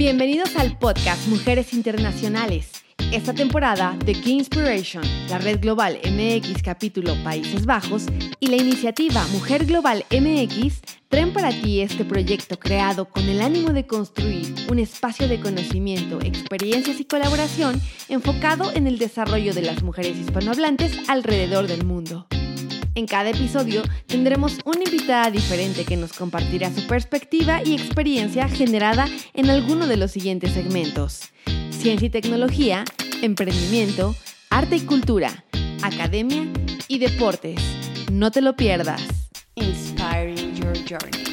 Bienvenidos al podcast Mujeres Internacionales. Esta temporada, The Key Inspiration, la Red Global MX capítulo Países Bajos y la iniciativa Mujer Global MX traen para ti este proyecto creado con el ánimo de construir un espacio de conocimiento, experiencias y colaboración enfocado en el desarrollo de las mujeres hispanohablantes alrededor del mundo. En cada episodio tendremos una invitada diferente que nos compartirá su perspectiva y experiencia generada en alguno de los siguientes segmentos. Ciencia y tecnología, emprendimiento, arte y cultura, academia y deportes. No te lo pierdas. Inspiring Your Journey.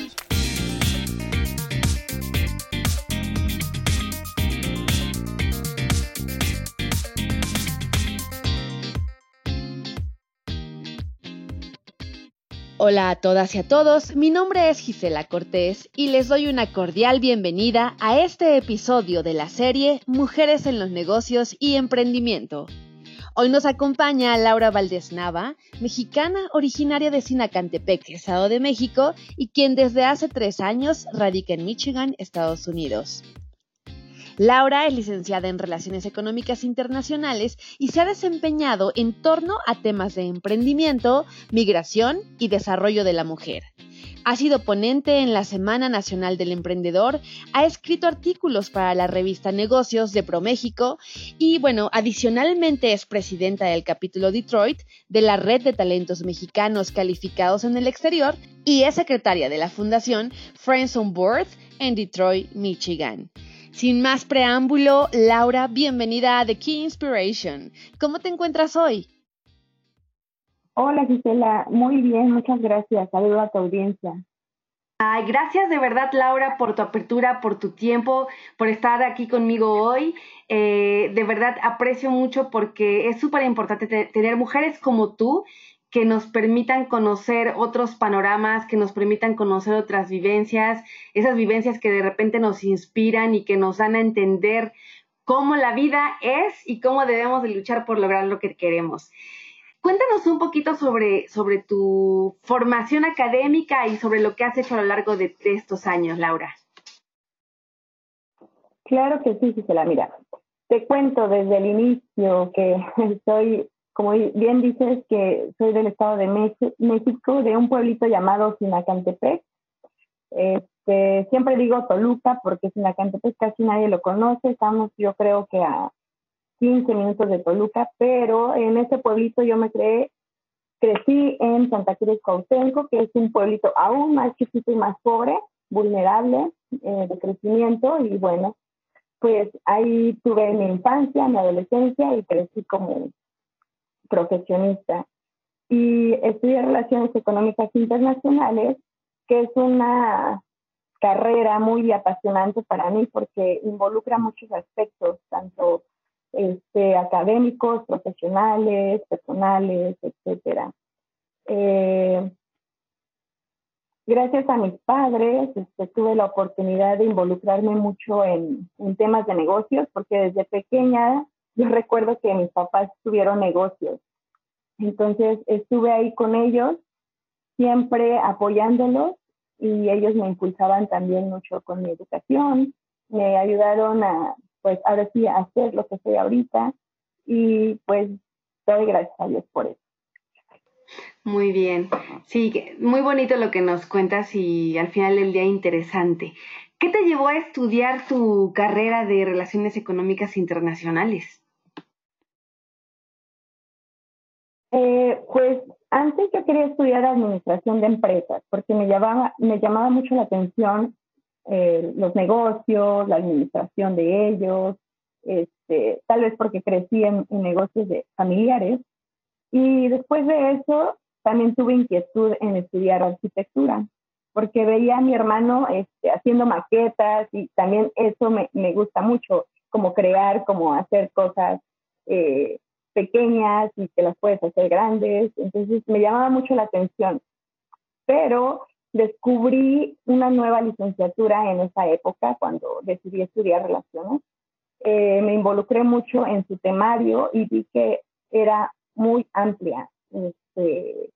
Hola a todas y a todos, mi nombre es Gisela Cortés y les doy una cordial bienvenida a este episodio de la serie Mujeres en los negocios y emprendimiento. Hoy nos acompaña Laura Valdés Nava, mexicana originaria de Sinacantepec, Estado de México, y quien desde hace tres años radica en Michigan, Estados Unidos. Laura es licenciada en Relaciones Económicas Internacionales y se ha desempeñado en torno a temas de emprendimiento, migración y desarrollo de la mujer. Ha sido ponente en la Semana Nacional del Emprendedor, ha escrito artículos para la revista Negocios de ProMéxico y, bueno, adicionalmente es presidenta del capítulo Detroit de la Red de Talentos Mexicanos Calificados en el Exterior y es secretaria de la Fundación Friends on Board en Detroit, Michigan. Sin más preámbulo, Laura, bienvenida a The Key Inspiration. ¿Cómo te encuentras hoy? Hola Gisela, muy bien, muchas gracias. Saludo a tu audiencia. Ay, gracias de verdad, Laura, por tu apertura, por tu tiempo, por estar aquí conmigo hoy. Eh, de verdad aprecio mucho porque es súper importante tener mujeres como tú que nos permitan conocer otros panoramas, que nos permitan conocer otras vivencias, esas vivencias que de repente nos inspiran y que nos dan a entender cómo la vida es y cómo debemos de luchar por lograr lo que queremos. Cuéntanos un poquito sobre, sobre tu formación académica y sobre lo que has hecho a lo largo de, estos años, Laura. Claro que sí, Gisela. Mira, te cuento desde el inicio que soy como bien dices, que soy del Estado de México, de un pueblito llamado Sinacantepec. Este, siempre digo Toluca porque Sinacantepec casi nadie lo conoce, estamos yo creo que a 15 minutos de Toluca, pero en ese pueblito yo me creé, crecí en Santa Cruz Cautenco, que es un pueblito aún más chiquito y más pobre, vulnerable eh, de crecimiento y bueno, pues ahí tuve mi infancia, mi adolescencia y crecí como profesionista y estudié Relaciones Económicas Internacionales, que es una carrera muy apasionante para mí porque involucra muchos aspectos, tanto este, académicos, profesionales, personales, etcétera. Eh, gracias a mis padres este, tuve la oportunidad de involucrarme mucho en, en, temas de negocios porque desde pequeña yo recuerdo que mis papás tuvieron negocios. Entonces estuve ahí con ellos, siempre apoyándolos y ellos me impulsaban también mucho con mi educación, me ayudaron a, pues ahora sí, a hacer lo que soy ahorita y pues doy gracias a Dios por eso. Muy bien, sí, muy bonito lo que nos cuentas y al final del día interesante. ¿Qué te llevó a estudiar tu carrera de Relaciones Económicas Internacionales? Pues antes yo quería estudiar administración de empresas porque me llamaba, me llamaba mucho la atención eh, los negocios, la administración de ellos, este, tal vez porque crecí en, negocios de familiares. Y después de eso también tuve inquietud en estudiar arquitectura porque veía a mi hermano este, haciendo maquetas y también eso me, me gusta mucho, como crear, como hacer cosas eh, pequeñas y que las puedes hacer grandes. Entonces me llamaba mucho la atención. Pero descubrí una nueva licenciatura en esa época cuando decidí estudiar relaciones. Eh, me involucré mucho en su temario y vi que era muy amplia. Este,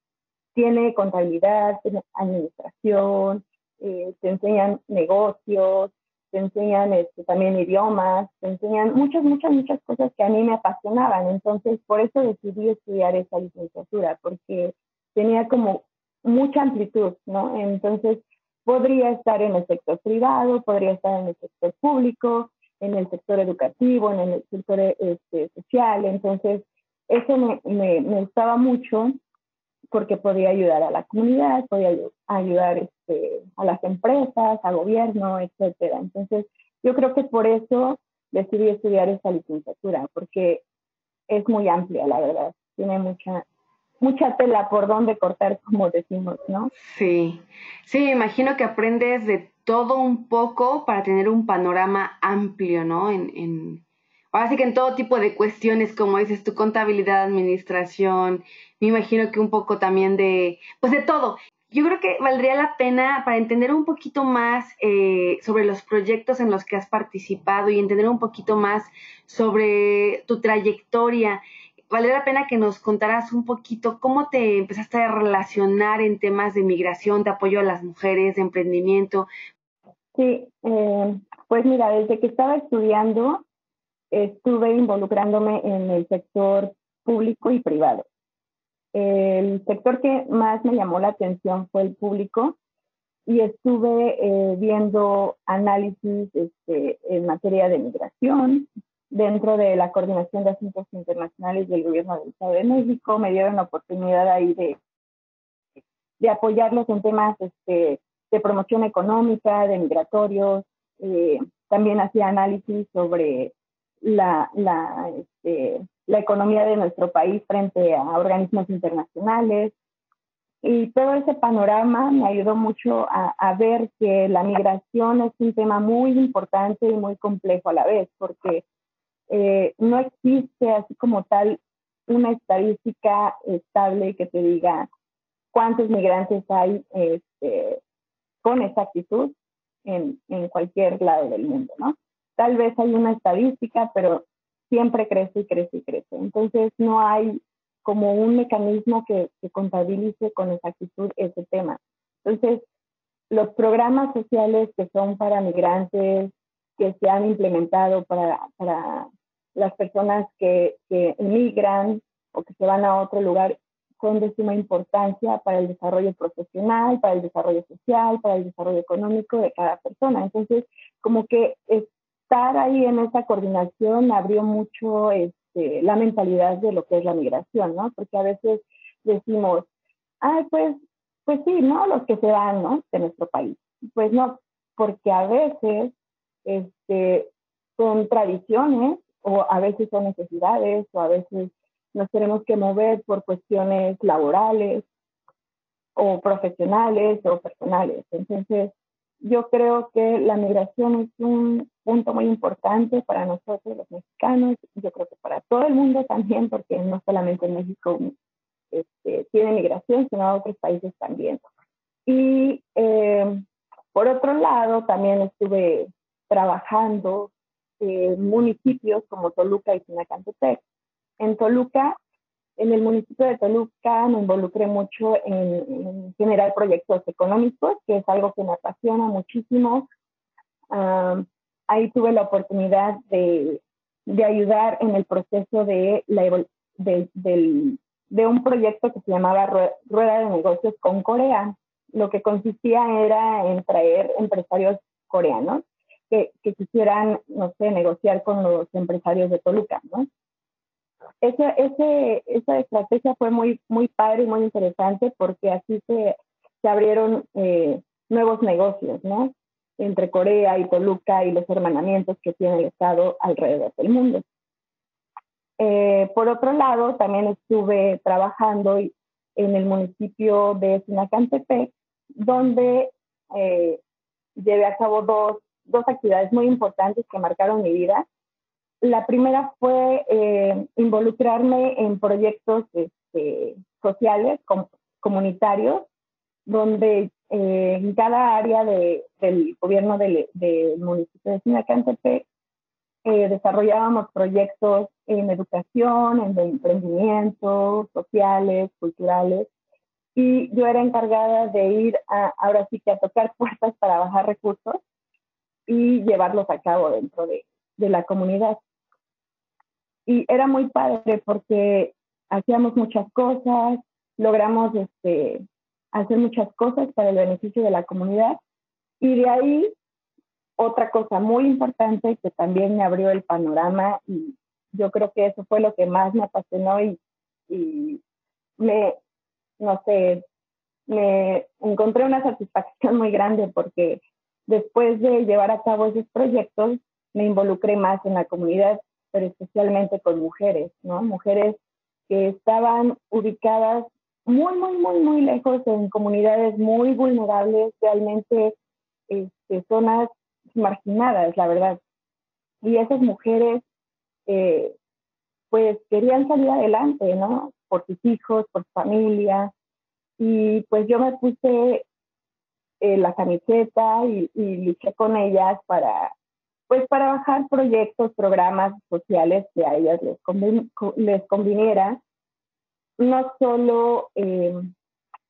tiene contabilidad, tiene administración, eh, te enseñan negocios, te enseñan este, también idiomas, te enseñan muchas, muchas, muchas cosas que a mí me apasionaban. Entonces, por eso decidí estudiar esa licenciatura, porque tenía como mucha amplitud, ¿no? Entonces, podría estar en el sector privado, podría estar en el sector público, en el sector educativo, en el sector este, social. Entonces, eso me, me, me, gustaba mucho porque podía ayudar a la comunidad, podía ayudar este, a las empresas, al gobierno, etcétera. Entonces, yo creo que por eso decidí estudiar esta licenciatura, porque es muy amplia, la verdad. Tiene mucha, mucha tela por donde cortar, como decimos, ¿no? Sí, sí, me imagino que aprendes de todo un poco para tener un panorama amplio, ¿no? En, en, ahora sí que en todo tipo de cuestiones, como dices, tu contabilidad, administración, me imagino que un poco también de, pues de todo. Yo creo que valdría la pena para entender un poquito más eh, sobre los proyectos en los que has participado y entender un poquito más sobre tu trayectoria valdría la pena que nos contaras un poquito cómo te empezaste a relacionar en temas de migración, de apoyo a las mujeres, de emprendimiento. Sí, eh, pues mira, desde que estaba estudiando estuve involucrándome en el sector público y privado. El sector que más me llamó la atención fue el público y estuve eh, viendo análisis este, en materia de migración, dentro de la Coordinación de Asuntos Internacionales del Gobierno del Estado de México. Me dieron la oportunidad ahí de, de apoyarlos en temas este, de promoción económica, de migratorios. Eh, también hacía análisis sobre la, la, este, la economía de nuestro país frente a organismos internacionales. Y todo ese panorama me ayudó mucho a, a, ver que la migración es un tema muy importante y muy complejo a la vez, porque eh, no existe así como tal una estadística estable que te diga cuántos migrantes hay este, con exactitud en, en cualquier lado del mundo, ¿no? Tal vez hay una estadística, pero siempre crece y crece y crece. Entonces no hay como un mecanismo que, contabilice con exactitud ese tema. Entonces, los programas sociales que son para migrantes, que se han implementado para, las personas que, que emigran o que se van a otro lugar son de suma importancia para el desarrollo profesional, para el desarrollo social, para el desarrollo económico de cada persona. Entonces, como que estar ahí en esa coordinación abrió mucho este, la mentalidad de lo que es la migración, ¿no? Porque a veces decimos, ay, pues, pues sí, ¿no? Los que se van, ¿no? De nuestro país. Pues no, porque a veces este, son tradiciones o a veces son necesidades o a veces nos tenemos que mover por cuestiones laborales o profesionales o personales. Entonces, yo creo que la migración es un punto muy importante para nosotros los mexicanos, yo creo que para todo el mundo también, porque no solamente en México este, tiene migración, sino a otros países también. Y eh, por otro lado, también estuve trabajando eh, municipios como Toluca y Sinacantepec. En Toluca, en el municipio de Toluca me involucré mucho en, generar proyectos económicos, que es algo que me apasiona muchísimo. Ahí tuve la oportunidad de, de, ayudar en el proceso de, la, de, de un proyecto que se llamaba Rueda de Negocios con Corea. Lo que consistía era en traer empresarios coreanos que, quisieran, no sé, negociar con los empresarios de Toluca, ¿no? Esa estrategia fue muy, muy padre y muy interesante porque así se, se abrieron eh, nuevos negocios, ¿no? Entre Corea y Toluca y los hermanamientos que tiene el Estado alrededor del mundo. Eh, por otro lado, también estuve trabajando en el municipio de Sinacantepec, donde eh, llevé a cabo dos dos actividades muy importantes que marcaron mi vida. La primera fue eh, involucrarme en proyectos este, sociales, comunitarios, donde eh, en cada área de, del gobierno del, municipio de Sinacantepec eh, desarrollábamos proyectos en educación, en emprendimiento, sociales, culturales, y yo era encargada de ir a, ahora sí que a tocar puertas para bajar recursos y llevarlos a cabo dentro de, de la comunidad. Y era muy padre porque hacíamos muchas cosas, logramos este, hacer muchas cosas para el beneficio de la comunidad. Y de ahí, otra cosa muy importante que también me abrió el panorama y yo creo que eso fue lo que más me apasionó y, me, no sé, me encontré una satisfacción muy grande porque después de llevar a cabo esos proyectos, me involucré más en la comunidad, pero especialmente con mujeres, ¿no? Mujeres que estaban ubicadas muy, muy, muy, muy lejos en comunidades muy vulnerables, realmente este, zonas marginadas, la verdad. Y esas mujeres, eh, pues querían salir adelante, ¿no? Por sus hijos, por su familia. Y pues yo me puse eh, la camiseta y, luché con ellas para, pues para bajar proyectos, programas sociales que a ellas les, les conviniera, no solo eh,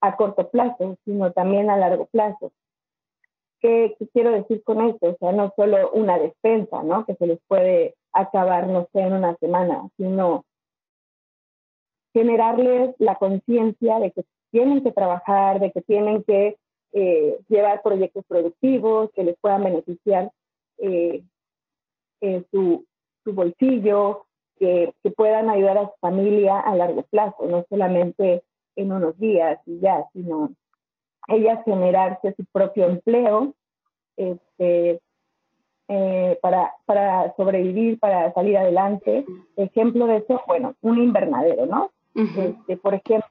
a corto plazo, sino también a largo plazo. ¿Qué, quiero decir con esto? O sea, no solo una despensa, ¿no? Que se les puede acabar, no sé, en una semana, sino generarles la conciencia de que tienen que trabajar, de que tienen que eh, llevar proyectos productivos que les puedan beneficiar eh, su, su, bolsillo, que, que, puedan ayudar a su familia a largo plazo, no solamente en unos días y ya, sino ellas generarse su propio empleo este, eh, para, para sobrevivir, para salir adelante. Ejemplo de eso, bueno, un invernadero, ¿no? este, por ejemplo,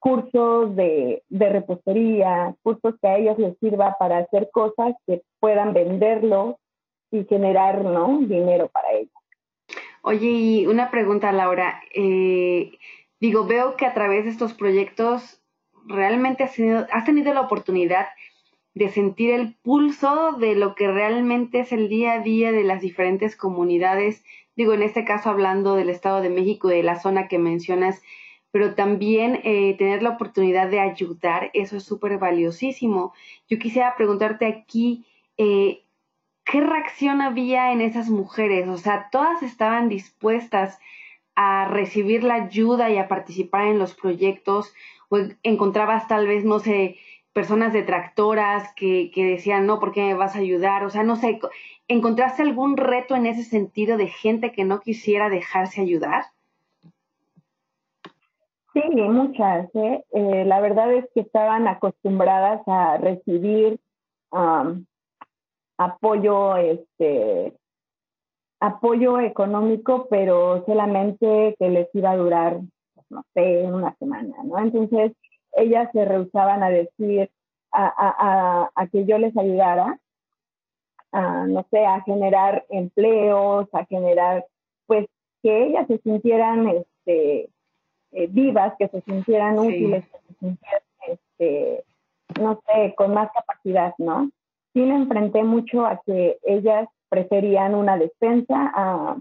cursos de, de, repostería, cursos que a ellos les sirva para hacer cosas que puedan venderlo y generar ¿no? dinero para ellos. Oye, y una pregunta, Laura. Eh, digo, veo que a través de estos proyectos realmente has tenido, has tenido la oportunidad de sentir el pulso de lo que realmente es el día a día de las diferentes comunidades. Digo, en este caso hablando del Estado de México, de la zona que mencionas, pero también eh, tener la oportunidad de ayudar, eso es súper valiosísimo. Yo quisiera preguntarte aquí, eh, ¿qué reacción había en esas mujeres? O sea, todas estaban dispuestas a recibir la ayuda y a participar en los proyectos, o encontrabas tal vez, no sé, personas detractoras que, que decían, no, ¿por qué me vas a ayudar? O sea, no sé, ¿encontraste algún reto en ese sentido de gente que no quisiera dejarse ayudar? Sí, muchas. ¿eh? Eh, la verdad es que estaban acostumbradas a recibir apoyo, este, apoyo económico, pero solamente que les iba a durar, pues, no sé, una semana, ¿no? Entonces, ellas se rehusaban a decir, a, a, a, que yo les ayudara, a, no sé, a generar empleos, a generar, pues, que ellas se sintieran, este, eh, vivas, que se sintieran útiles, que se sintieran, este, no sé, con más capacidad, ¿no? Sí me enfrenté mucho a que ellas preferían una despensa, a,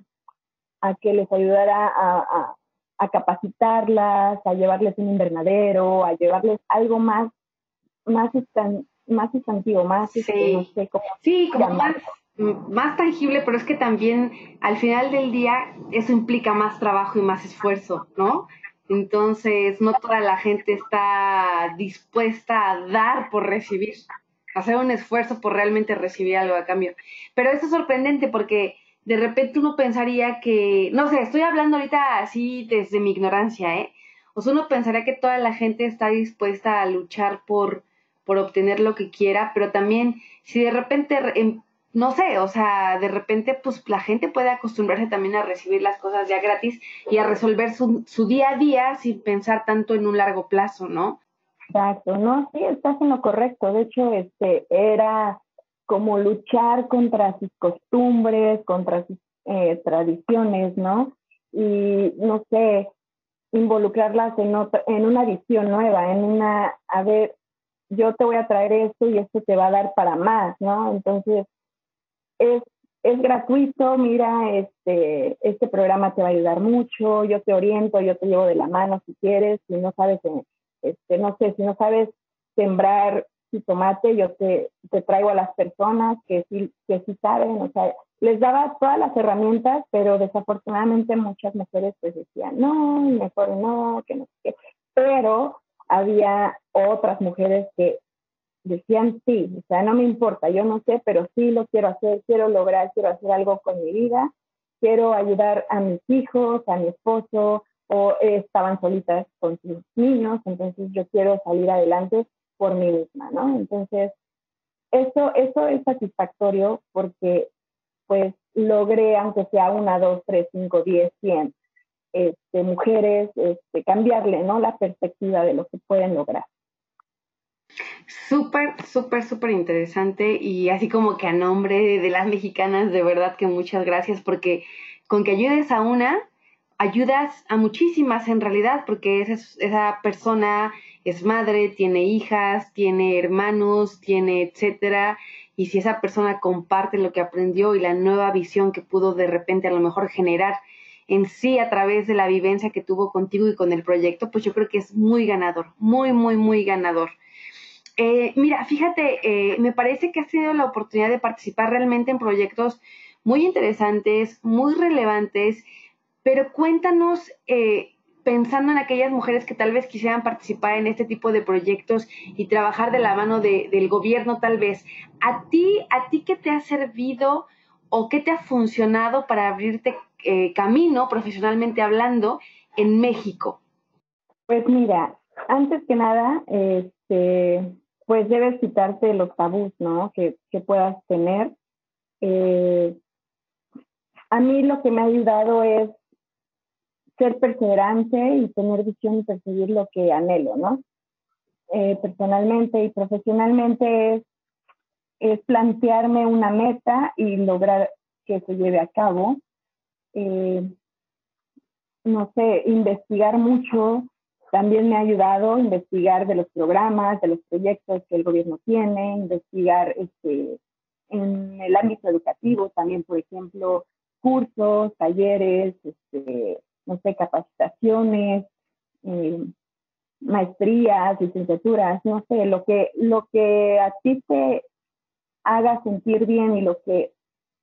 a que les ayudara a, a, capacitarlas, a llevarles un invernadero, a llevarles algo más, más, más sustantivo, más, este, no sé cómo sí, como más, más tangible, pero es que también al final del día eso implica más trabajo y más esfuerzo, ¿no? Entonces, no toda la gente está dispuesta a dar por recibir, hacer un esfuerzo por realmente recibir algo a cambio. Pero eso es sorprendente porque de repente uno pensaría que, no sé, estoy hablando ahorita así desde mi ignorancia, ¿eh? O sea, uno pensaría que toda la gente está dispuesta a luchar por, por obtener lo que quiera, pero también si de repente em, no sé, o sea, de repente pues la gente puede acostumbrarse también a recibir las cosas ya gratis y a resolver su, su día a día sin pensar tanto en un largo plazo, ¿no? Exacto, no, sí, estás en lo correcto. De hecho, este era como luchar contra sus costumbres, contra sus eh, tradiciones, ¿no? Y no sé, involucrarlas en, otra, en una visión nueva, en una, a ver, yo te voy a traer esto y esto te va a dar para más, ¿no? Entonces, es, es gratuito, mira, este, este programa te va a ayudar mucho, yo te oriento, yo te llevo de la mano si quieres, si no sabes, eh, este, no sé, si no sabes sembrar tomate, yo te, te traigo a las personas que sí, que sí saben, o sea, les daba todas las herramientas, pero desafortunadamente muchas mujeres pues decían, no, mejor no, que no sé qué. Pero había otras mujeres que decían sí, o sea, no me importa, yo no sé, pero sí lo quiero hacer, quiero lograr, quiero hacer algo con mi vida, quiero ayudar a mis hijos, a mi esposo, o estaban solitas con sus niños, entonces yo quiero salir adelante por mí misma, ¿no? Entonces, eso, eso es satisfactorio porque pues logré, aunque sea una, dos, tres, cinco, diez, cien este, mujeres, este, cambiarle, ¿no? La perspectiva de lo que pueden lograr. Súper, súper, súper interesante y así como que a nombre de las mexicanas, de verdad que muchas gracias porque con que ayudes a una, ayudas a muchísimas en realidad porque esa, esa persona es madre, tiene hijas, tiene hermanos, tiene etcétera. Y si esa persona comparte lo que aprendió y la nueva visión que pudo de repente a lo mejor generar en sí a través de la vivencia que tuvo contigo y con el proyecto, pues yo creo que es muy ganador, muy, muy, muy ganador. Eh, mira, fíjate, eh, me parece que has tenido la oportunidad de participar realmente en proyectos muy interesantes, muy relevantes, pero cuéntanos, eh, pensando en aquellas mujeres que tal vez quisieran participar en este tipo de proyectos y trabajar de la mano del gobierno tal vez, ¿a ti, a ti qué te ha servido o qué te ha funcionado para abrirte camino profesionalmente hablando en México? Pues mira, antes que nada, este, pues debes quitarte los tabús, ¿no? Que, puedas tener. Eh, a mí lo que me ha ayudado es ser perseverante y tener visión y perseguir lo que anhelo, ¿no? Eh, personalmente y profesionalmente es, es, plantearme una meta y lograr que se lleve a cabo. Eh, no sé, investigar mucho, también me ha ayudado investigar de los programas, de los proyectos que el gobierno tiene, investigar este, en el ámbito educativo también, por ejemplo, cursos, talleres, este, no sé, capacitaciones, eh, maestrías, licenciaturas, no sé, lo que, lo que a ti te haga sentir bien y lo que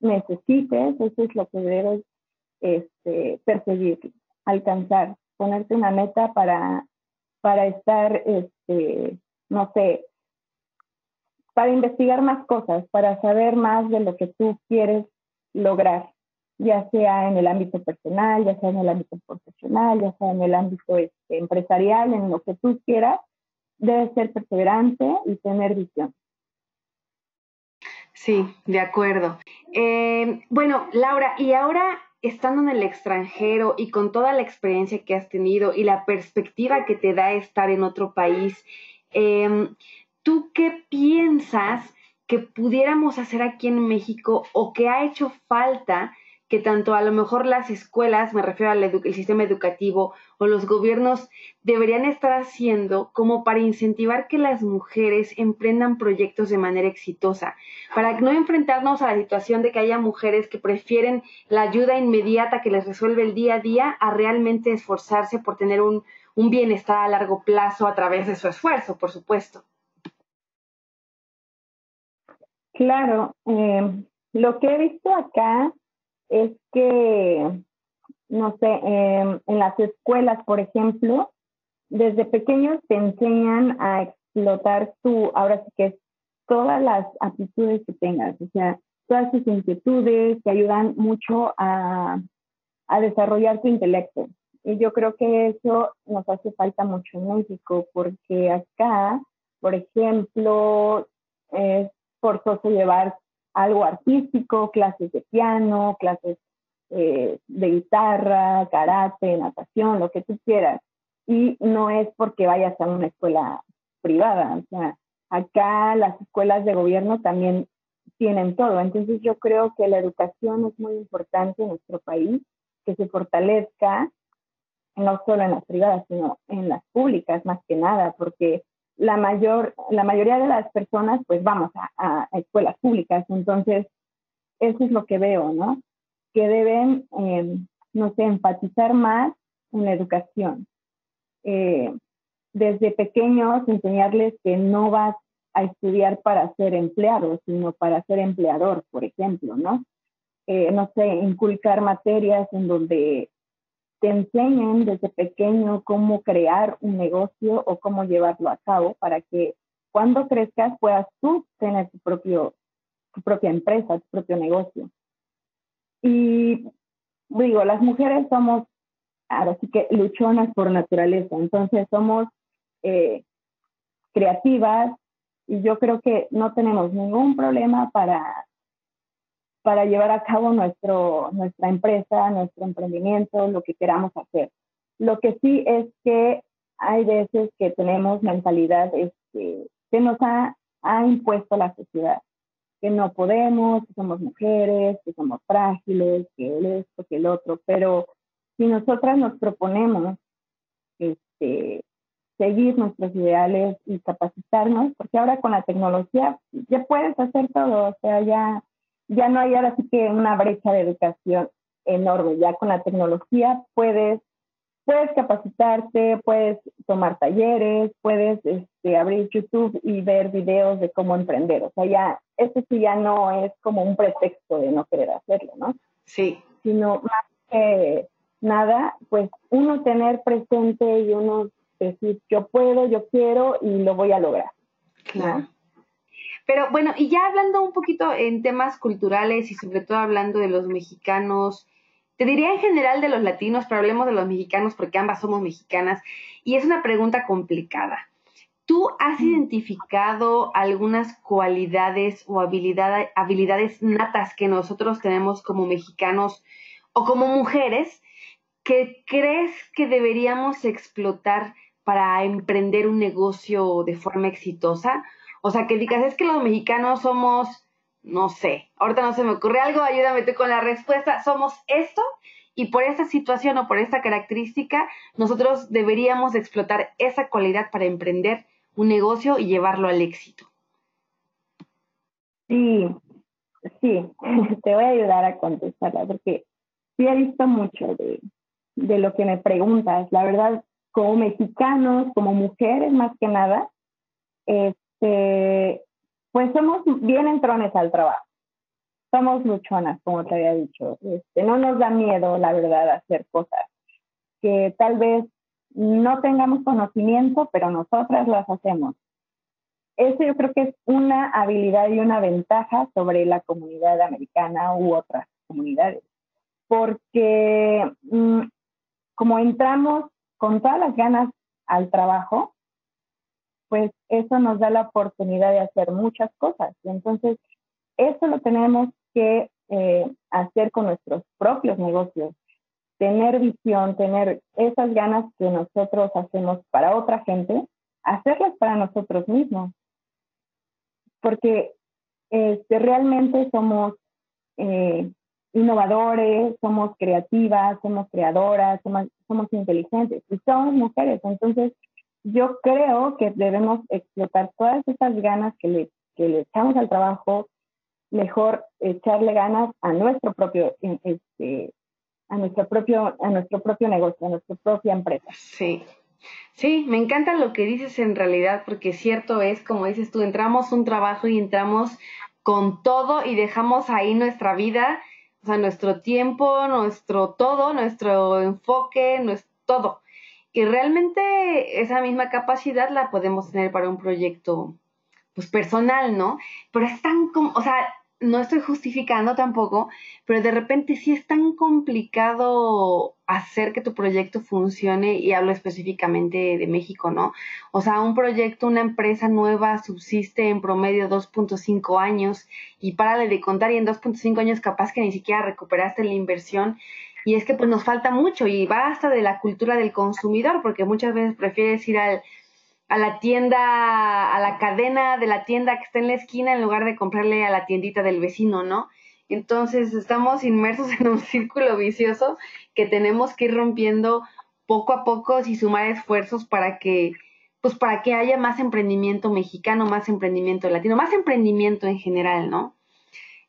necesites, eso es lo que debes este, perseguir, alcanzar ponerte una meta para, para estar, este, no sé, para investigar más cosas, para saber más de lo que tú quieres lograr, ya sea en el ámbito personal, ya sea en el ámbito profesional, ya sea en el ámbito este, empresarial, en lo que tú quieras, debes ser perseverante y tener visión. Sí, de acuerdo. Eh, bueno, Laura, y ahora estando en el extranjero y con toda la experiencia que has tenido y la perspectiva que te da estar en otro país, em, ¿tú qué piensas que pudiéramos hacer aquí en México o que ha hecho falta que tanto a lo mejor las escuelas, me refiero al sistema educativo o los gobiernos deberían estar haciendo como para incentivar que las mujeres emprendan proyectos de manera exitosa, para no enfrentarnos a la situación de que haya mujeres que prefieren la ayuda inmediata que les resuelve el día a día a realmente esforzarse por tener un, bienestar a largo plazo a través de su esfuerzo, por supuesto. Claro, eh, lo que he visto acá es que, no sé, em, en las escuelas, por ejemplo, desde pequeños te enseñan a explotar tu, ahora sí que es todas las aptitudes que tengas, o sea, todas tus inquietudes te ayudan mucho a, a desarrollar tu intelecto. Y yo creo que eso nos hace falta mucho en México, porque acá, por ejemplo, es forzoso llevar algo artístico, clases de piano, clases eh, de guitarra, karate, natación, lo que tú quieras. Y no es porque vayas a una escuela privada, o sea, acá las escuelas de gobierno también tienen todo. Entonces yo creo que la educación es muy importante en nuestro país, que se fortalezca no solo en las privadas, sino en las públicas más que nada, porque la, mayor, la mayoría de las personas pues vamos a, escuelas públicas, entonces eso es lo que veo, ¿no? Que deben, em, no sé, enfatizar más en la educación. Eh, desde pequeños enseñarles que no vas a estudiar para ser empleado, sino para ser empleador, por ejemplo, ¿no? Eh, no sé, inculcar materias en donde te enseñen desde pequeño cómo crear un negocio o cómo llevarlo a cabo para que cuando crezcas puedas tú tener tu, propio, tu propia empresa, tu propio negocio. Y digo, las mujeres somos, ahora sí que luchonas por naturaleza, entonces somos eh, creativas y yo creo que no tenemos ningún problema para, para llevar a cabo nuestro, nuestra empresa, nuestro emprendimiento, lo que queramos hacer. Lo que sí es que hay veces que tenemos mentalidad este, que nos ha, ha impuesto la sociedad, que no podemos, que somos mujeres, que somos frágiles, que esto, que el otro, pero si nosotras nos proponemos este, seguir nuestros ideales y capacitarnos, porque ahora con la tecnología ya puedes hacer todo, o sea, ya, ya no hay ahora sí que una brecha de educación enorme, ya con la tecnología puedes puedes capacitarte, puedes tomar talleres, puedes este, abrir YouTube y ver videos de cómo emprender. O sea, ya, eso sí ya no es como un pretexto de no querer hacerlo, ¿no? Sí. Sino más que nada, pues uno tener presente y uno decir, yo puedo, yo quiero y lo voy a lograr. Claro. Pero bueno, y ya hablando un poquito en temas culturales y sobre todo hablando de los mexicanos, te diría en general de los latinos, pero hablemos de los mexicanos porque ambas somos mexicanas. Y es una pregunta complicada. ¿Tú has mm. identificado algunas cualidades o habilidades natas que nosotros tenemos como mexicanos o como mujeres que crees que deberíamos explotar para emprender un negocio de forma exitosa? O sea, que digas, es que los mexicanos somos no sé, ahorita no se me ocurre algo, ayúdame tú con la respuesta, somos esto y por esa situación o por esta característica, nosotros deberíamos explotar esa cualidad para emprender un negocio y llevarlo al éxito. Sí, sí, te voy a ayudar a contestarla porque sí he visto mucho de, de lo que me preguntas. La verdad, como mexicanos, como mujeres más que nada, pues somos bien entrones al trabajo. Somos luchonas, como te había dicho. Este, no nos da miedo, la verdad, hacer cosas que tal vez no tengamos conocimiento, pero nosotras las hacemos. Eso yo creo que es una habilidad y una ventaja sobre la comunidad americana u otras comunidades, porque mm, como entramos con todas las ganas al trabajo, pues eso nos da la oportunidad de hacer muchas cosas. Y entonces, eso lo tenemos que eh, hacer con nuestros propios negocios, tener visión, tener esas ganas que nosotros hacemos para otra gente, hacerlas para nosotros mismos. Porque este, realmente somos eh, innovadores, somos creativas, somos creadoras, somos, somos inteligentes y somos mujeres. Entonces, yo creo que debemos explotar todas esas ganas que le, que le echamos al trabajo, mejor echarle ganas a nuestro propio, este, a nuestro propio, a nuestro propio negocio, a nuestra propia empresa. Sí. Sí, me encanta lo que dices en realidad, porque cierto es, como dices tú, entramos un trabajo y entramos con todo y dejamos ahí nuestra vida, o sea, nuestro tiempo, nuestro todo, nuestro enfoque, nuestro todo. Y realmente esa misma capacidad la podemos tener para un proyecto pues personal, ¿no? Pero es tan como, o sea, no estoy justificando tampoco, pero de repente sí es tan complicado hacer que tu proyecto funcione y hablo específicamente de México, ¿no? O sea, un proyecto, una empresa nueva subsiste en promedio 2.5 años y párale de contar y en 2.5 años capaz que ni siquiera recuperaste la inversión y es que pues nos falta mucho y va hasta de la cultura del consumidor, porque muchas veces prefieres ir al, a la tienda, a la cadena de la tienda que está en la esquina en lugar de comprarle a la tiendita del vecino, ¿no? Entonces estamos inmersos en un círculo vicioso que tenemos que ir rompiendo poco a poco y sumar esfuerzos para que pues para que haya más emprendimiento mexicano, más emprendimiento latino, más emprendimiento en general, ¿no?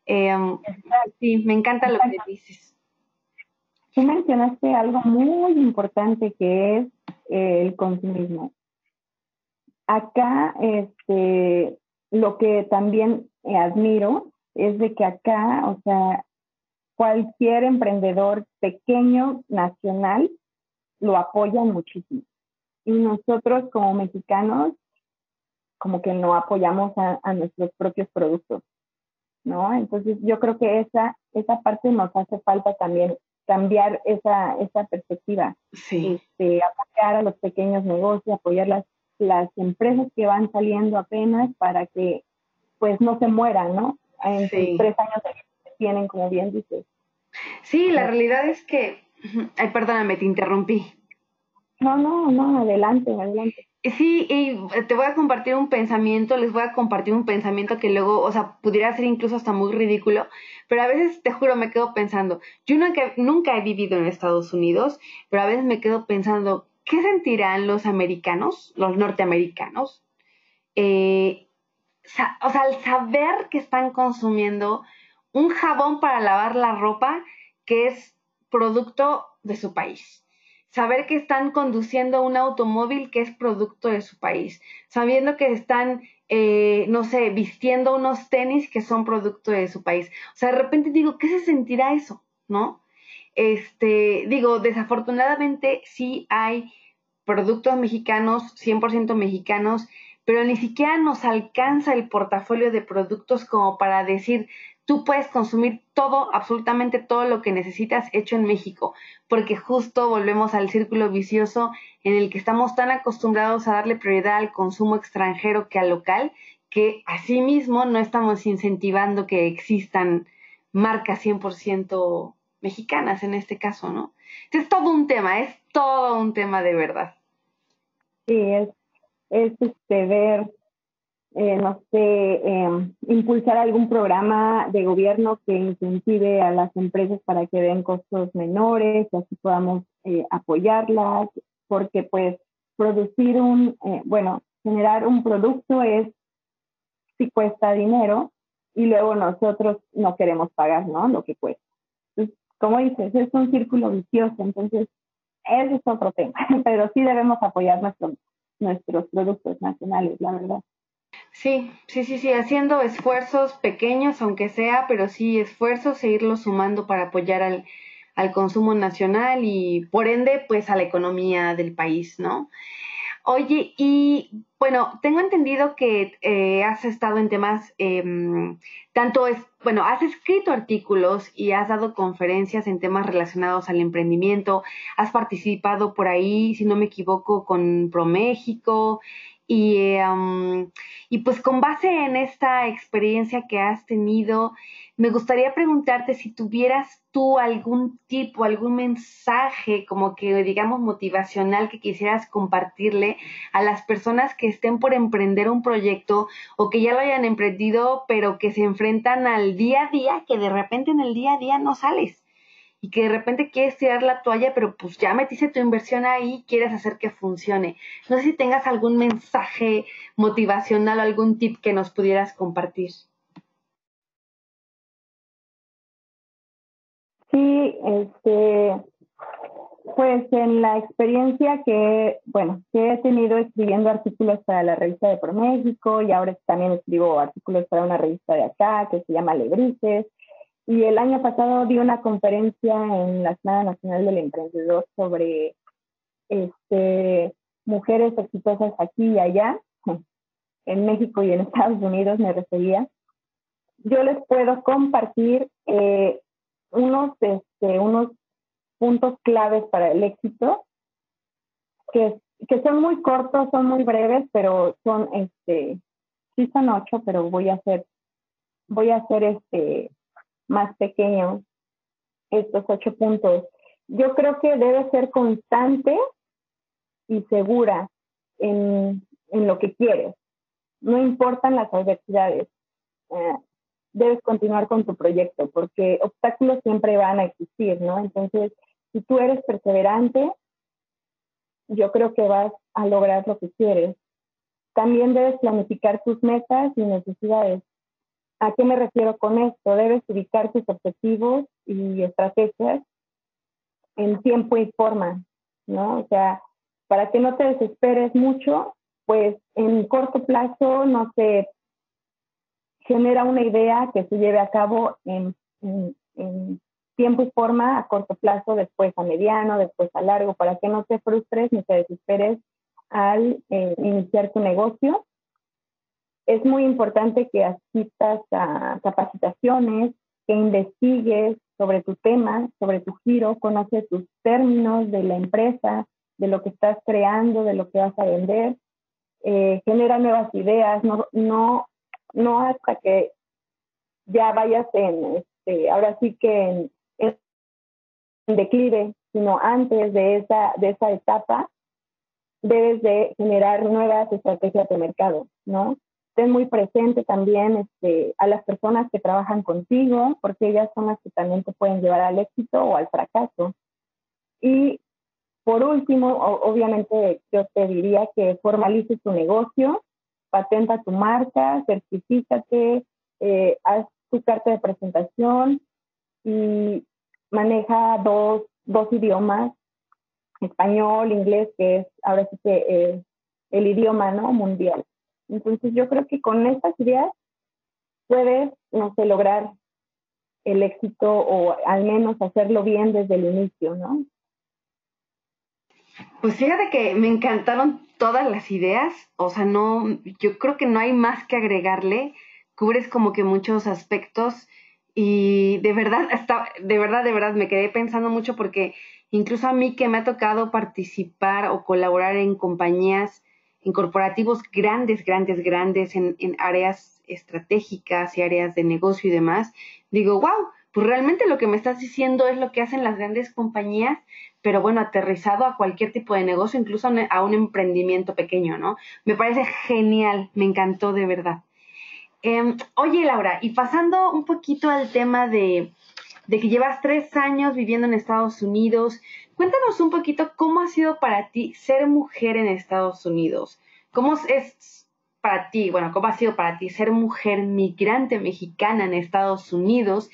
Eh, sí, me encanta lo que dices. Tú mencionaste algo muy importante que es eh, el consumismo. Acá, este, lo que también admiro es de que acá, o sea, cualquier emprendedor pequeño, nacional, lo apoyan muchísimo. Y nosotros como mexicanos, como que no apoyamos a, nuestros propios productos, ¿no? Entonces yo creo que esa, esa parte nos hace falta también cambiar esa, esa perspectiva. Sí. Este, apoyar a los pequeños negocios, apoyar las, las empresas que van saliendo apenas para que pues no se mueran, ¿no? En tres años que tienen, como bien dices. Sí, la realidad es que, ay, perdóname, te interrumpí. No, no, no, adelante, adelante. Sí, y te voy a compartir un pensamiento, les voy a compartir un pensamiento que luego, o sea, pudiera ser incluso hasta muy ridículo, pero a veces, te juro, me quedo pensando, yo nunca, nunca he vivido en Estados Unidos, pero a veces me quedo pensando, ¿qué sentirán los americanos, los norteamericanos? Eh, o sea, al saber que están consumiendo un jabón para lavar la ropa que es producto de su país saber que están conduciendo un automóvil que es producto de su país, sabiendo que están, eh, no sé, vistiendo unos tenis que son producto de su país. O sea, de repente digo, ¿qué se sentirá eso? ¿No? Este, digo, desafortunadamente sí hay productos mexicanos, 100% mexicanos, pero ni siquiera nos alcanza el portafolio de productos como para decir, tú puedes consumir todo, absolutamente todo lo que necesitas hecho en México, porque justo volvemos al círculo vicioso en el que estamos tan acostumbrados a darle prioridad al consumo extranjero que al local, que asimismo no estamos incentivando que existan marcas 100% mexicanas en este caso, ¿no? Es todo un tema, es todo un tema de verdad. Sí, es, es este, ver eh, no sé, em, impulsar algún programa de gobierno que incentive a las empresas para que den costos menores y así podamos eh, apoyarlas, porque pues producir un, eh, bueno, generar un producto es, si cuesta dinero y luego nosotros no queremos pagar, ¿no? Lo que cuesta. Entonces, como dices, es un círculo vicioso, entonces ese es otro tema, pero sí debemos apoyar nuestros productos nacionales, la verdad. Sí, sí, sí, sí, haciendo esfuerzos pequeños, aunque sea, pero sí esfuerzos e irlos sumando para apoyar al, al consumo nacional y por ende, pues a la economía del país, ¿no? Oye, y bueno, tengo entendido que eh, has estado en temas, eh, tanto es, bueno, has escrito artículos y has dado conferencias en temas relacionados al emprendimiento, has participado por ahí, si no me equivoco, con ProMéxico y, y pues con base en esta experiencia que has tenido, me gustaría preguntarte si tuvieras tú algún tipo, algún mensaje como que digamos motivacional que quisieras compartirle a las personas que estén por emprender un proyecto o que ya lo hayan emprendido pero que se enfrentan al día a día, que de repente en el día a día no sales y que de repente quieres tirar la toalla, pero pues ya metiste tu inversión ahí, quieres hacer que funcione. No sé si tengas algún mensaje motivacional o algún tip que nos pudieras compartir. Sí, este, pues en la experiencia que, bueno, que he tenido escribiendo artículos para la revista de Por México y ahora también escribo artículos para una revista de acá que se llama Lebrices y el año pasado di una conferencia en la Semana Nacional del Emprendedor sobre este, mujeres exitosas aquí y allá, en México y en Estados Unidos me refería. Yo les puedo compartir eh, unos, este, unos puntos claves para el éxito que, que son muy cortos, son muy breves, pero son, este, sí son ocho, pero voy a hacer, voy a hacer este, más pequeño estos ocho puntos. Yo creo que debe ser constante y segura en, en lo que quieres. No importan las adversidades. Eh, debes continuar con tu proyecto porque obstáculos siempre van a existir, ¿no? Entonces, si tú eres perseverante, yo creo que vas a lograr lo que quieres. También debes planificar tus metas y necesidades. ¿A qué me refiero con esto? Debes ubicar tus objetivos y estrategias en tiempo y forma, ¿no? O sea, para que no te desesperes mucho, pues en corto plazo, no sé, genera una idea que se lleve a cabo en, tiempo y forma a corto plazo, después a mediano, después a largo, para que no te frustres ni te desesperes al eh, iniciar tu negocio. Es muy importante que asistas a capacitaciones, que investigues sobre tu tema, sobre tu giro, conoces tus términos de la empresa, de lo que estás creando, de lo que vas a vender, eh, genera nuevas ideas, no, no, no hasta que ya vayas en, este, ahora sí que en, declive, sino antes de esa, de esa etapa, debes de generar nuevas estrategias de mercado, ¿no? Ten muy presente también este, a las personas que trabajan contigo, porque ellas son las que también te pueden llevar al éxito o al fracaso. Y por último, obviamente yo te diría que formalices tu negocio, patenta tu marca, certifícate, eh, haz tu carta de presentación y maneja dos, dos idiomas, español, inglés, que es ahora sí que el idioma ¿no? mundial. Entonces yo creo que con estas ideas puedes, no sé, lograr el éxito o al menos hacerlo bien desde el inicio, ¿no? Pues fíjate que me encantaron todas las ideas, o sea, no, yo creo que no hay más que agregarle, cubres como que muchos aspectos y de verdad, hasta, de verdad, de verdad, me quedé pensando mucho porque incluso a mí que me ha tocado participar o colaborar en compañías, en corporativos grandes, grandes, grandes, en, en áreas estratégicas y áreas de negocio y demás, digo, wow, pues realmente lo que me estás diciendo es lo que hacen las grandes compañías, pero bueno, aterrizado a cualquier tipo de negocio, incluso a un emprendimiento pequeño, ¿no? Me parece genial, me encantó de verdad. Em, oye, Laura, y pasando un poquito al tema de, de que llevas tres años viviendo en Estados Unidos, cuéntanos un poquito cómo ha sido para ti ser mujer en Estados Unidos. ¿Cómo es para ti, bueno, cómo ha sido para ti ser mujer migrante mexicana en Estados Unidos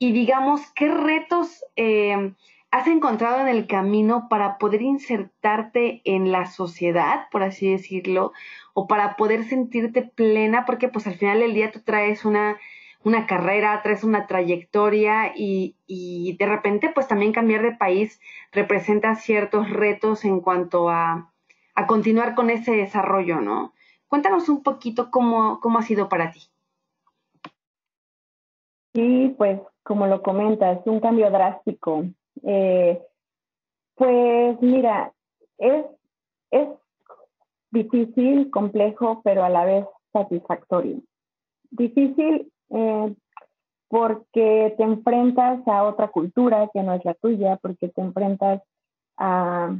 y digamos, ¿qué retos eh, has encontrado en el camino para poder insertarte en la sociedad, por así decirlo, o para poder sentirte plena? Porque pues al final del día tú traes una, una carrera, traes una trayectoria y, y de repente pues también cambiar de país representa ciertos retos en cuanto a, a continuar con ese desarrollo, ¿no? Cuéntanos un poquito cómo, cómo ha sido para ti. Sí, pues como lo comentas, un cambio drástico. Eh, pues mira, es, es difícil, complejo, pero a la vez satisfactorio. Difícil eh, porque te enfrentas a otra cultura que no es la tuya, porque te enfrentas a,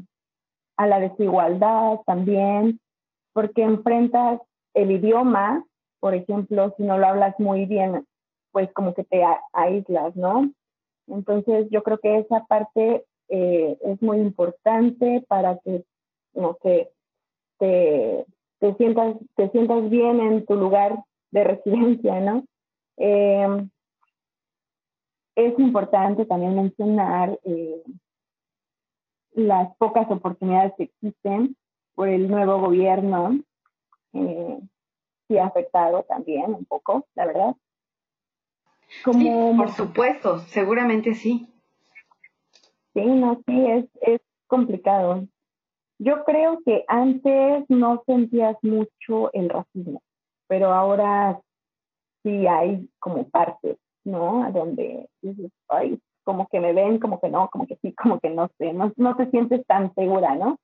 la desigualdad también, porque enfrentas el idioma, por ejemplo, si no lo hablas muy bien, pues como que te aíslas, ¿no? Entonces yo creo que esa parte eh, es muy importante para que, no sé, te, te, sientas, te sientas bien en tu lugar de residencia, ¿no? Em, es importante también mencionar eh, las pocas oportunidades que existen por el nuevo gobierno, eh, sí ha afectado también un poco, la verdad sí, por supuesto, seguramente sí. Sí, no, sí, es, es complicado. Yo creo que antes no sentías mucho el racismo, pero ahora sí hay como partes, ¿no? Donde dices, ay, como que me ven, como que no, como que sí, como que no sé, no, no te sientes tan segura, ¿no?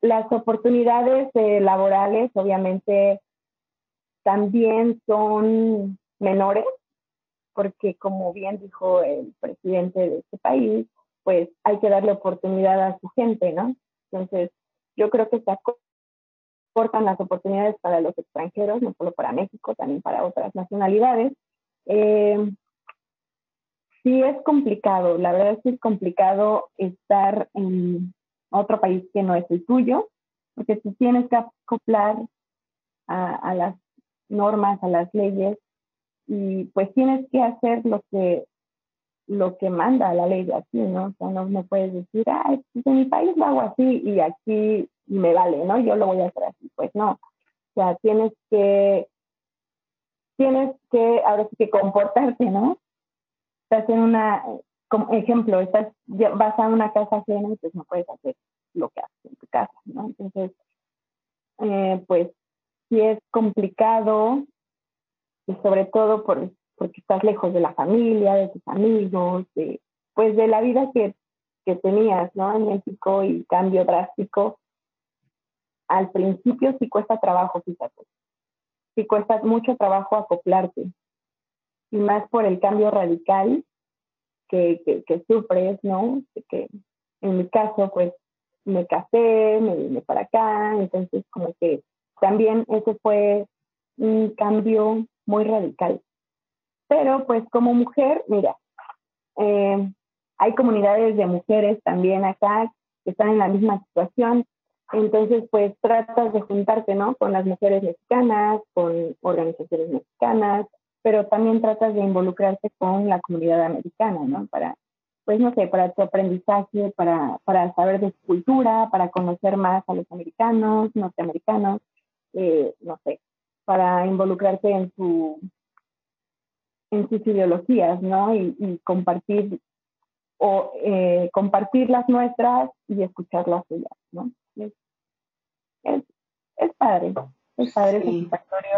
Las oportunidades eh, laborales obviamente también son menores, porque como bien dijo el presidente de este país, pues hay que darle oportunidad a su gente, ¿no? Entonces, yo creo que se acortan las oportunidades para los extranjeros, no solo para México, también para otras nacionalidades. Eh, sí es complicado, la verdad es que es complicado estar en otro país que no es el tuyo, porque tú tienes que acoplar a las normas, a las leyes y pues tienes que hacer lo que lo que manda la ley de aquí, ¿no? O sea, no, no puedes decir, ah, en mi país lo hago así y aquí me vale, ¿no? Yo lo voy a hacer así. Pues no. O sea, tienes que, tienes que, ahora sí que comportarte, ¿no? Estás en una, como ejemplo, estás, vas a una casa ajena y pues no puedes hacer lo que haces en tu casa, ¿no? Entonces, eh, pues sí es complicado y sobre todo por, porque estás lejos de la familia, de tus amigos, de, pues de la vida que, que tenías, ¿no? En México y cambio drástico. Al principio sí cuesta trabajo, fíjate. Sí cuesta mucho trabajo acoplarte. Y más por el cambio radical que, que, que sufres, ¿no? Que en mi caso, pues me casé, me vine para acá, entonces como que también ese fue un cambio muy radical. Pero pues como mujer, mira, eh, hay comunidades de mujeres también acá que están en la misma situación, entonces pues tratas de juntarte, ¿no? Con las mujeres mexicanas, con organizaciones mexicanas, pero también tratas de involucrarte con la comunidad americana, ¿no? Para pues no sé, para tu aprendizaje, para, para saber de su cultura, para conocer más a los americanos, norteamericanos, eh, no sé, para involucrarte en su en sus ideologías, ¿no? Y, compartir o eh, compartir las nuestras y escuchar las suyas, ¿no? Es, padre, es padre ese satisfactorio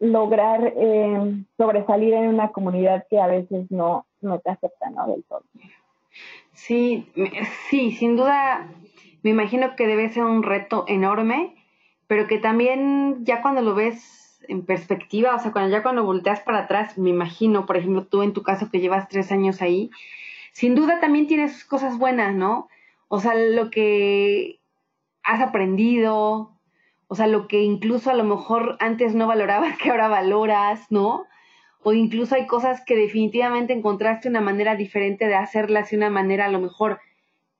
lograr eh, sobresalir en una comunidad que a veces no, no te acepta ¿no? del todo. Sí, sí, sin duda me imagino que debe ser un reto enorme, pero que también ya cuando lo ves en perspectiva, o sea, cuando ya cuando volteas para atrás, me imagino, por ejemplo, tú en tu caso que llevas tres años ahí, sin duda también tienes cosas buenas, ¿no? O sea, lo que has aprendido, o sea, lo que incluso a lo mejor antes no valorabas, que ahora valoras, ¿no? O incluso hay cosas que definitivamente encontraste una manera diferente de hacerlas y una manera a lo mejor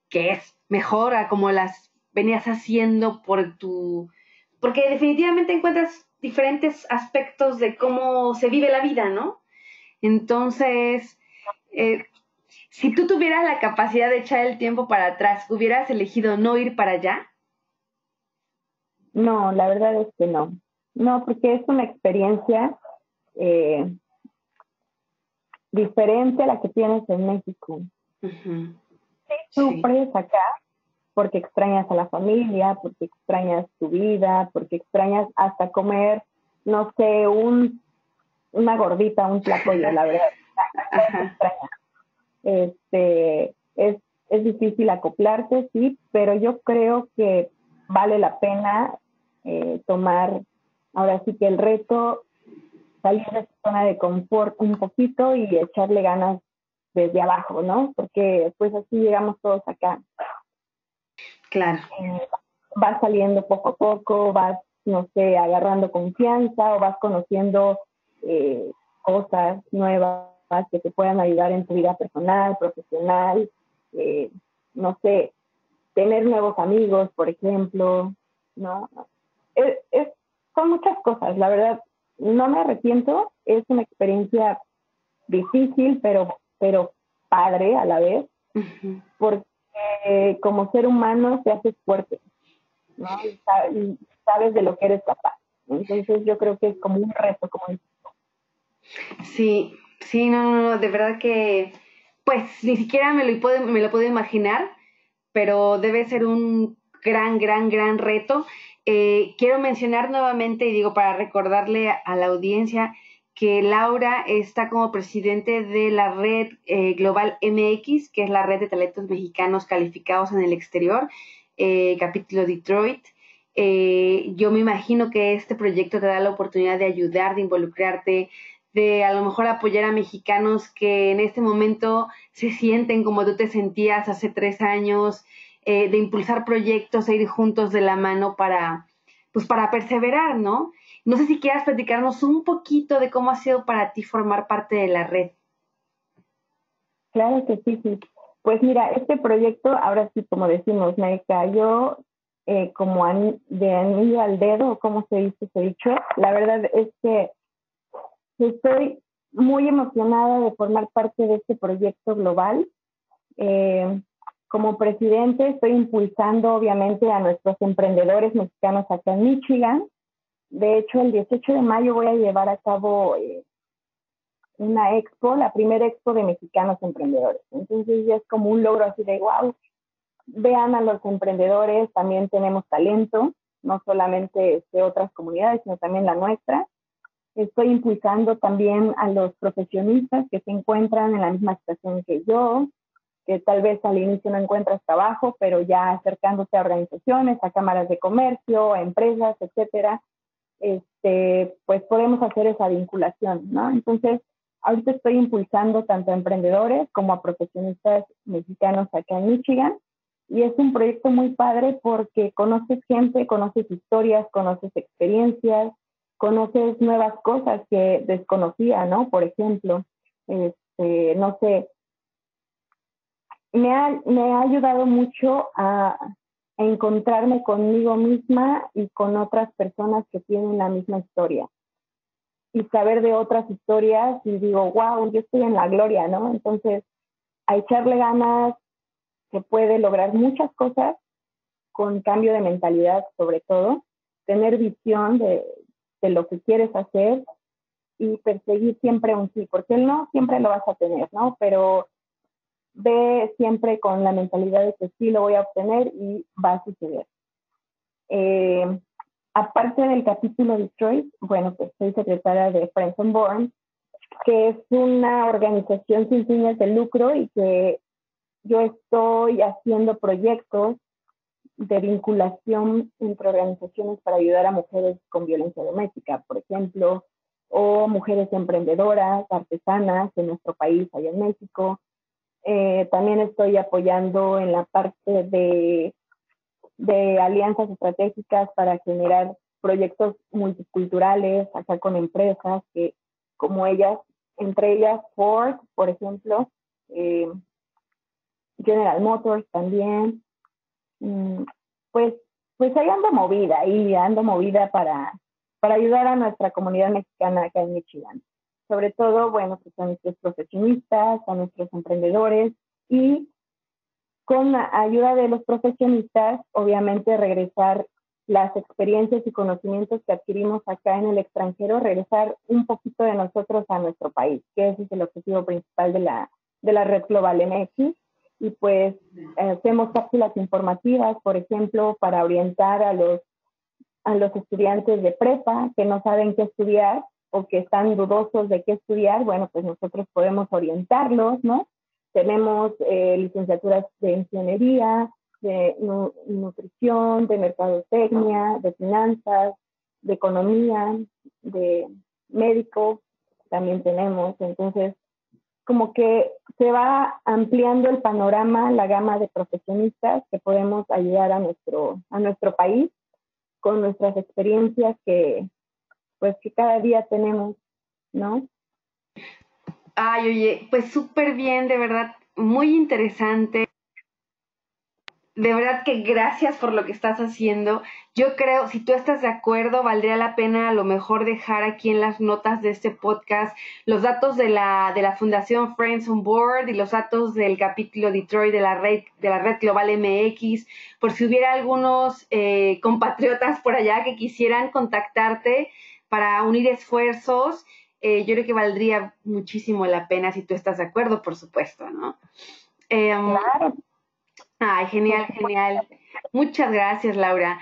que es mejor a como las venías haciendo por tu... Porque definitivamente encuentras diferentes aspectos de cómo se vive la vida, ¿no? Entonces, eh, si tú tuvieras la capacidad de echar el tiempo para atrás, ¿hubieras elegido no ir para allá? No, la verdad es que no. No, porque es una experiencia eh, diferente a la que tienes en México. sufres acá porque extrañas a la familia, porque extrañas tu vida, porque extrañas hasta comer, no sé, un, una gordita, un placoyo, la verdad. Este, es, es difícil acoplarse, sí, pero yo creo que vale la pena eh, tomar ahora sí que el reto, salir de su zona de confort un poquito y echarle ganas desde abajo, ¿no? Porque pues así llegamos todos acá. Claro. Eh, vas saliendo poco a poco, vas, no sé, agarrando confianza o vas conociendo eh, cosas nuevas que te puedan ayudar en tu vida personal, profesional, no sé, tener nuevos amigos, por ejemplo, ¿no? Es, son muchas cosas, la verdad, no me arrepiento, es una experiencia difícil, pero, pero padre a la vez, porque como ser humano te haces fuerte, ¿no? Y sabes de lo que eres capaz. Entonces yo creo que es como un reto, como dices. Sí, sí, no, no, no, de verdad que, pues ni siquiera me lo, puedo, me lo puedo imaginar, pero debe ser un gran, gran, gran reto. Eh, quiero mencionar nuevamente, y digo para recordarle a la audiencia, que Laura está como presidente de la red eh, Global MX, que es la red de talentos mexicanos calificados en el exterior, eh, capítulo Detroit. yo me imagino que este proyecto te da la oportunidad de ayudar, de involucrarte, de a lo mejor apoyar a mexicanos que en este momento se sienten como tú te sentías hace tres años, eh, de impulsar proyectos e ir juntos de la mano para, pues para perseverar, ¿no? No sé si quieras platicarnos un poquito de cómo ha sido para ti formar parte de la red. Claro que sí, sí. Pues mira, este proyecto, ahora sí, como decimos, me cayó eh, como de anillo al dedo, como se dice se dicho. La verdad es que estoy muy emocionada de formar parte de este proyecto global. Eh, como presidente estoy impulsando obviamente a nuestros emprendedores mexicanos acá en Michigan De hecho, el 18 de mayo voy a llevar a cabo eh, una expo, la primera expo de mexicanos emprendedores. Entonces ya es como un logro así de, wow, vean a los emprendedores, también tenemos talento, no solamente de otras comunidades, sino también la nuestra. Estoy impulsando también a los profesionistas que se encuentran en la misma situación que yo, que tal vez al inicio no encuentras trabajo, pero ya acercándose a organizaciones, a cámaras de comercio, a empresas, etcétera, este, pues podemos hacer esa vinculación, ¿no? Entonces, ahorita estoy impulsando tanto a emprendedores como a profesionistas mexicanos acá en Michigan y es un proyecto muy padre porque conoces gente, conoces historias, conoces experiencias, conoces nuevas cosas que desconocía, ¿no? Por ejemplo, este, no sé, me ha, me ha ayudado mucho a, encontrarme conmigo misma y con otras personas que tienen la misma historia. Y saber de otras historias y digo, wow, yo estoy en la gloria, ¿no? Entonces, a echarle ganas, se puede lograr muchas cosas con cambio de mentalidad sobre todo, tener visión de, de lo que quieres hacer y perseguir siempre un sí, porque el no siempre lo vas a tener, ¿no? Pero ve siempre con la mentalidad de que sí lo voy a obtener y va a suceder. Eh, aparte del capítulo Detroit, bueno, pues soy secretaria de Friends on Born, que es una organización sin fines de lucro y que yo estoy haciendo proyectos de vinculación entre organizaciones para ayudar a mujeres con violencia doméstica, por ejemplo, o mujeres emprendedoras, artesanas en nuestro país, allá en México, eh, también estoy apoyando en la parte de, de alianzas estratégicas para generar proyectos multiculturales acá con empresas que como ellas, entre ellas Ford, por ejemplo, eh, General Motors también. Mm, pues, pues ahí ando movida, y ando movida para, para ayudar a nuestra comunidad mexicana acá en Michigan sobre todo, bueno, pues a nuestros profesionistas, a nuestros emprendedores y con la ayuda de los profesionistas, obviamente regresar las experiencias y conocimientos que adquirimos acá en el extranjero, regresar un poquito de nosotros a nuestro país, que ese es el objetivo principal de la, de la red global MX. Y pues hacemos cápsulas informativas, por ejemplo, para orientar a los, a los estudiantes de prepa que no saben qué estudiar, o que están dudosos de qué estudiar, bueno, pues nosotros podemos orientarlos, ¿no? Tenemos eh, licenciaturas de ingeniería, de nutrición, de mercadotecnia, de finanzas, de economía, de médico, también tenemos. Entonces, como que se va ampliando el panorama, la gama de profesionistas que podemos ayudar a nuestro, a nuestro país con nuestras experiencias que, pues que cada día tenemos, ¿no? Ay, oye, pues súper bien, de verdad, muy interesante. De verdad que gracias por lo que estás haciendo. Yo creo, si tú estás de acuerdo, valdría la pena a lo mejor dejar aquí en las notas de este podcast los datos de la, de la Fundación Friends on Board y los datos del capítulo Detroit de la red, de la red global MX, por si hubiera algunos eh, compatriotas por allá que quisieran contactarte para unir esfuerzos, eh, yo creo que valdría muchísimo la pena si tú estás de acuerdo, por supuesto, ¿no? Em, claro. Ay, genial, genial. Muchas gracias, Laura.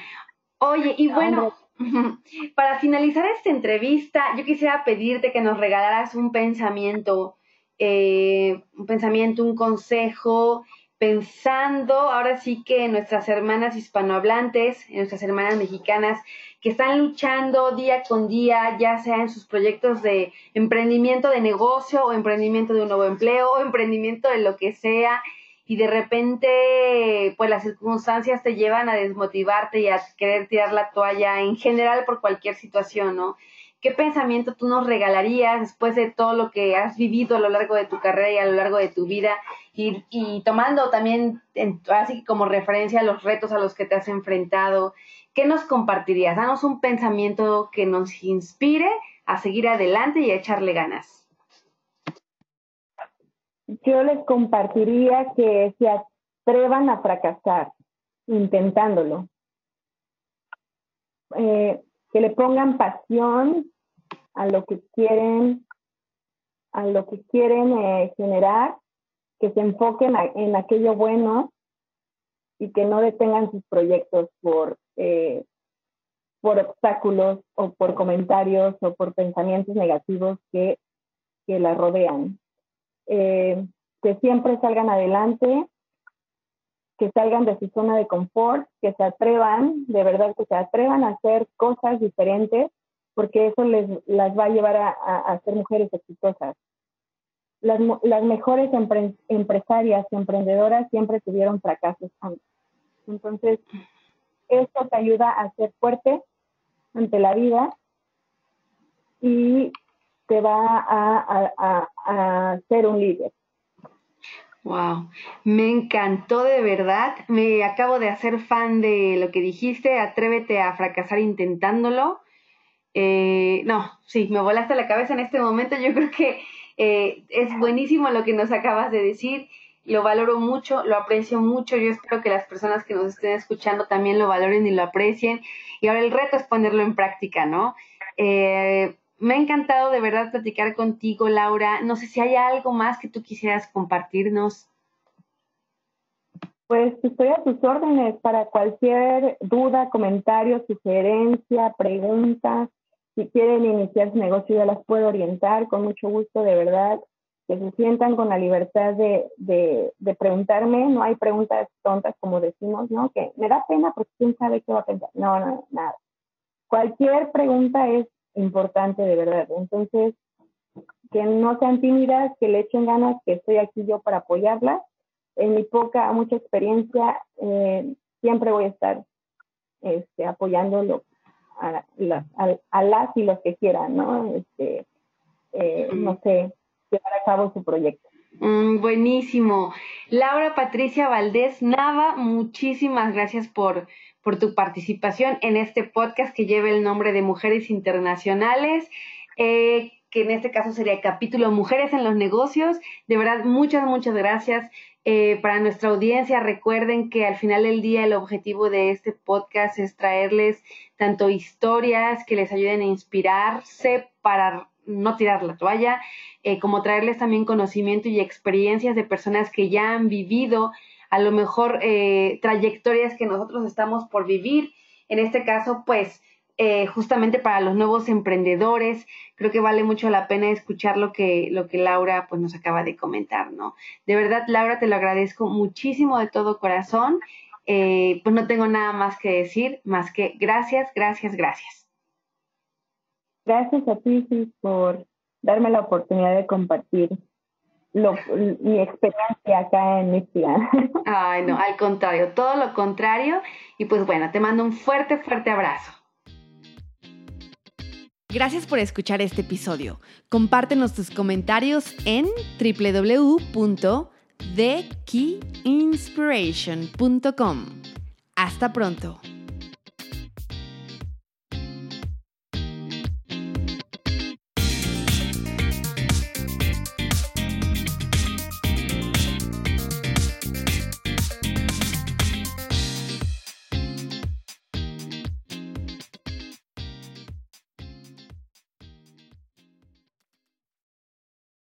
Oye, y bueno, para finalizar esta entrevista, yo quisiera pedirte que nos regalaras un pensamiento, eh, un pensamiento, un consejo, pensando ahora sí que nuestras hermanas hispanohablantes, nuestras hermanas mexicanas, que están luchando día con día, ya sea en sus proyectos de emprendimiento de negocio o emprendimiento de un nuevo empleo o emprendimiento de lo que sea y de repente pues las circunstancias te llevan a desmotivarte y a querer tirar la toalla en general por cualquier situación, ¿no? ¿Qué pensamiento tú nos regalarías después de todo lo que has vivido a lo largo de tu carrera y a lo largo de tu vida? Y, y tomando también así como referencia los retos a los que te has enfrentado ¿qué nos compartirías? Danos un pensamiento que nos inspire a seguir adelante y a echarle ganas. Yo les compartiría que se atrevan a fracasar intentándolo. Eh, que le pongan pasión a lo que quieren, a lo que quieren eh, generar, que se enfoquen en aquello bueno y que no detengan sus proyectos por, eh, por obstáculos o por comentarios o por pensamientos negativos que, que la rodean. Eh, que siempre salgan adelante, que salgan de su zona de confort, que se atrevan, de verdad que se atrevan a hacer cosas diferentes, porque eso les las va a llevar a, ser mujeres exitosas. Las, las mejores empresarias y emprendedoras siempre tuvieron fracasos antes. Entonces, esto te ayuda a ser fuerte ante la vida y te va a, a, a ser un líder. Wow, me encantó de verdad. Me acabo de hacer fan de lo que dijiste. Atrévete a fracasar intentándolo. Eh, no, sí, me volaste la cabeza en este momento. Yo creo que eh, es buenísimo lo que nos acabas de decir. Lo valoro mucho, lo aprecio mucho. Yo espero que las personas que nos estén escuchando también lo valoren y lo aprecien. Y ahora el reto es ponerlo en práctica, ¿no? Eh, me ha encantado de verdad platicar contigo, Laura. No sé si hay algo más que tú quisieras compartirnos. Pues estoy a tus órdenes para cualquier duda, comentario, sugerencia, pregunta. Si quieren iniciar su negocio, yo las puedo orientar con mucho gusto, de verdad. Que se sientan con la libertad de, de, de preguntarme. No hay preguntas tontas, como decimos, ¿no? Que me da pena porque quién sabe qué va a pensar. No, no, nada. Cualquier pregunta es importante de verdad. Entonces, que no sean tímidas, que le echen ganas, que estoy aquí yo para apoyarlas. En mi poca, mucha experiencia, eh, siempre voy a estar este, apoyándolo a, a, las y los que quieran, ¿no? Este, eh, no sé, llevar a cabo su proyecto. Mm, buenísimo. Laura Patricia Valdés Nava, muchísimas gracias por, por tu participación en este podcast que lleva el nombre de Mujeres Internacionales, eh, que en este caso sería el capítulo Mujeres en los Negocios. De verdad, muchas, muchas gracias. Eh, para nuestra audiencia, recuerden que al final del día el objetivo de este podcast es traerles tanto historias que les ayuden a inspirarse para no tirar la toalla, eh, como traerles también conocimiento y experiencias de personas que ya han vivido a lo mejor eh, trayectorias que nosotros estamos por vivir. En este caso, pues eh, justamente para los nuevos emprendedores, creo que vale mucho la pena escuchar lo que, lo que Laura pues, nos acaba de comentar, ¿no? De verdad, Laura, te lo agradezco muchísimo de todo corazón. Eh, pues no tengo nada más que decir, más que gracias, gracias, gracias. Gracias a ti, por darme la oportunidad de compartir mi experiencia acá en Michigan. Ay, no, al contrario, todo lo contrario. Y pues bueno, te mando un fuerte, fuerte abrazo. Gracias por escuchar este episodio. Compártenos tus comentarios en www.thekeyinspiration.com. Hasta pronto.